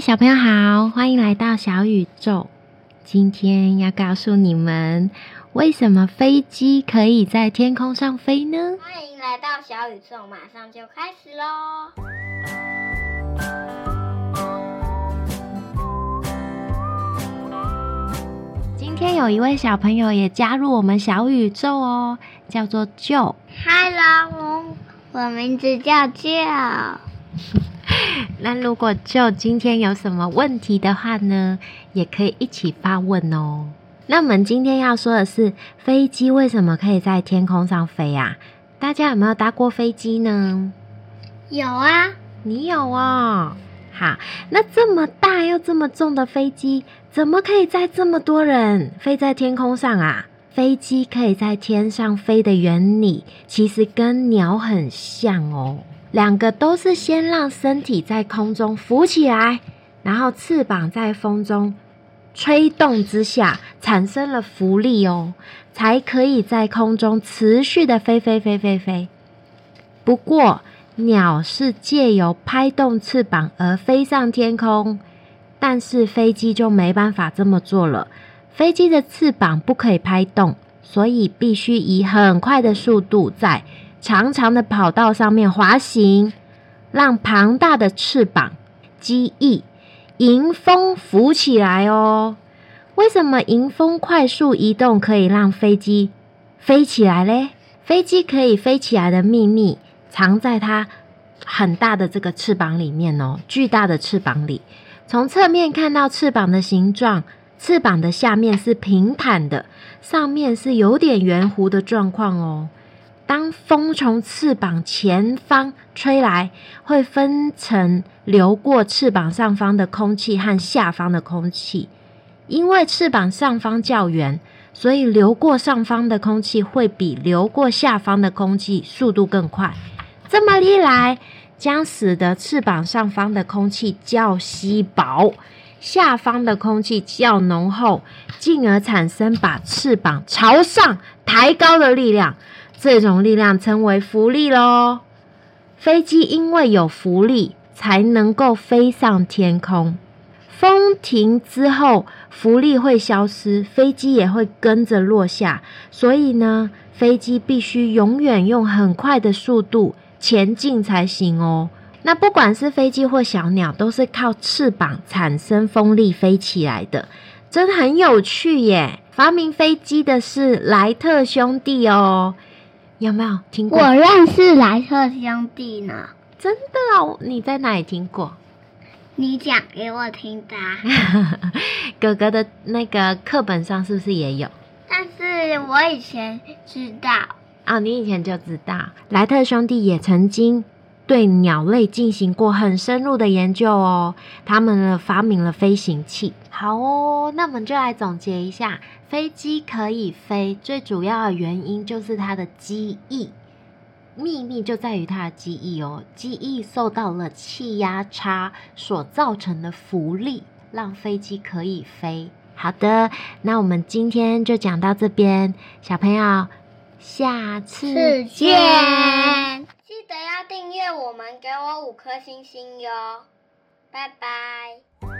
小朋友好，欢迎来到小宇宙。今天要告诉你们，为什么飞机可以在天空上飞呢？欢迎来到小宇宙，马上就开始喽！今天有一位小朋友也加入我们小宇宙哦，叫做 Joe。Hello，我名字叫 Joe。那如果 Joe 今天有什么问题的话呢，也可以一起发问哦。那我们今天要说的是，飞机为什么可以在天空上飞啊？大家有没有搭过飞机呢？有啊，你有哦。好，那这么大又这么重的飞机，怎么可以载这么多人飞在天空上啊？飞机可以在天上飞的原理，其实跟鸟很像哦。两个都是先让身体在空中浮起来，然后翅膀在风中吹动之下产生了浮力哦，才可以在空中持续的飞飞飞飞飞。不过，鸟是借由拍动翅膀而飞上天空，但是飞机就没办法这么做了。飞机的翅膀不可以拍动，所以必须以很快的速度在长长的跑道上面滑行，让庞大的翅膀机翼迎风浮起来哦。为什么迎风快速移动可以让飞机飞起来嘞？飞机可以飞起来的秘密藏在它很大的这个翅膀里面哦，巨大的翅膀里。从侧面看到翅膀的形状，翅膀的下面是平坦的，上面是有点圆弧的状况哦。当风从翅膀前方吹来，会分成流过翅膀上方的空气和下方的空气。因为翅膀上方较圆，所以流过上方的空气会比流过下方的空气速度更快。这么一来，将使得翅膀上方的空气较稀薄，下方的空气较浓厚，进而产生把翅膀朝上抬高的力量。这种力量称为浮力喽。飞机因为有浮力，才能够飞上天空。风停之后，浮力会消失，飞机也会跟着落下。所以呢，飞机必须永远用很快的速度前进才行哦。那不管是飞机或小鸟，都是靠翅膀产生风力飞起来的，真的很有趣耶！发明飞机的是莱特兄弟哦，有没有听过？我认识莱特兄弟呢，真的啊，你在哪里听过？你讲给我听的啊。哥哥的那个课本上是不是也有？但是我以前知道，啊、你以前就知道，莱特兄弟也曾经对鸟类进行过很深入的研究哦。他们呢发明了飞行器。好哦，那我们就来总结一下，飞机可以飞，最主要的原因就是它的机翼。秘密就在于它的机翼哦，机翼受到了气压差所造成的浮力，让飞机可以飞。好的，那我们今天就讲到这边，小朋友，下次次见。谁。要订阅我们，给我五颗星星哟，拜拜。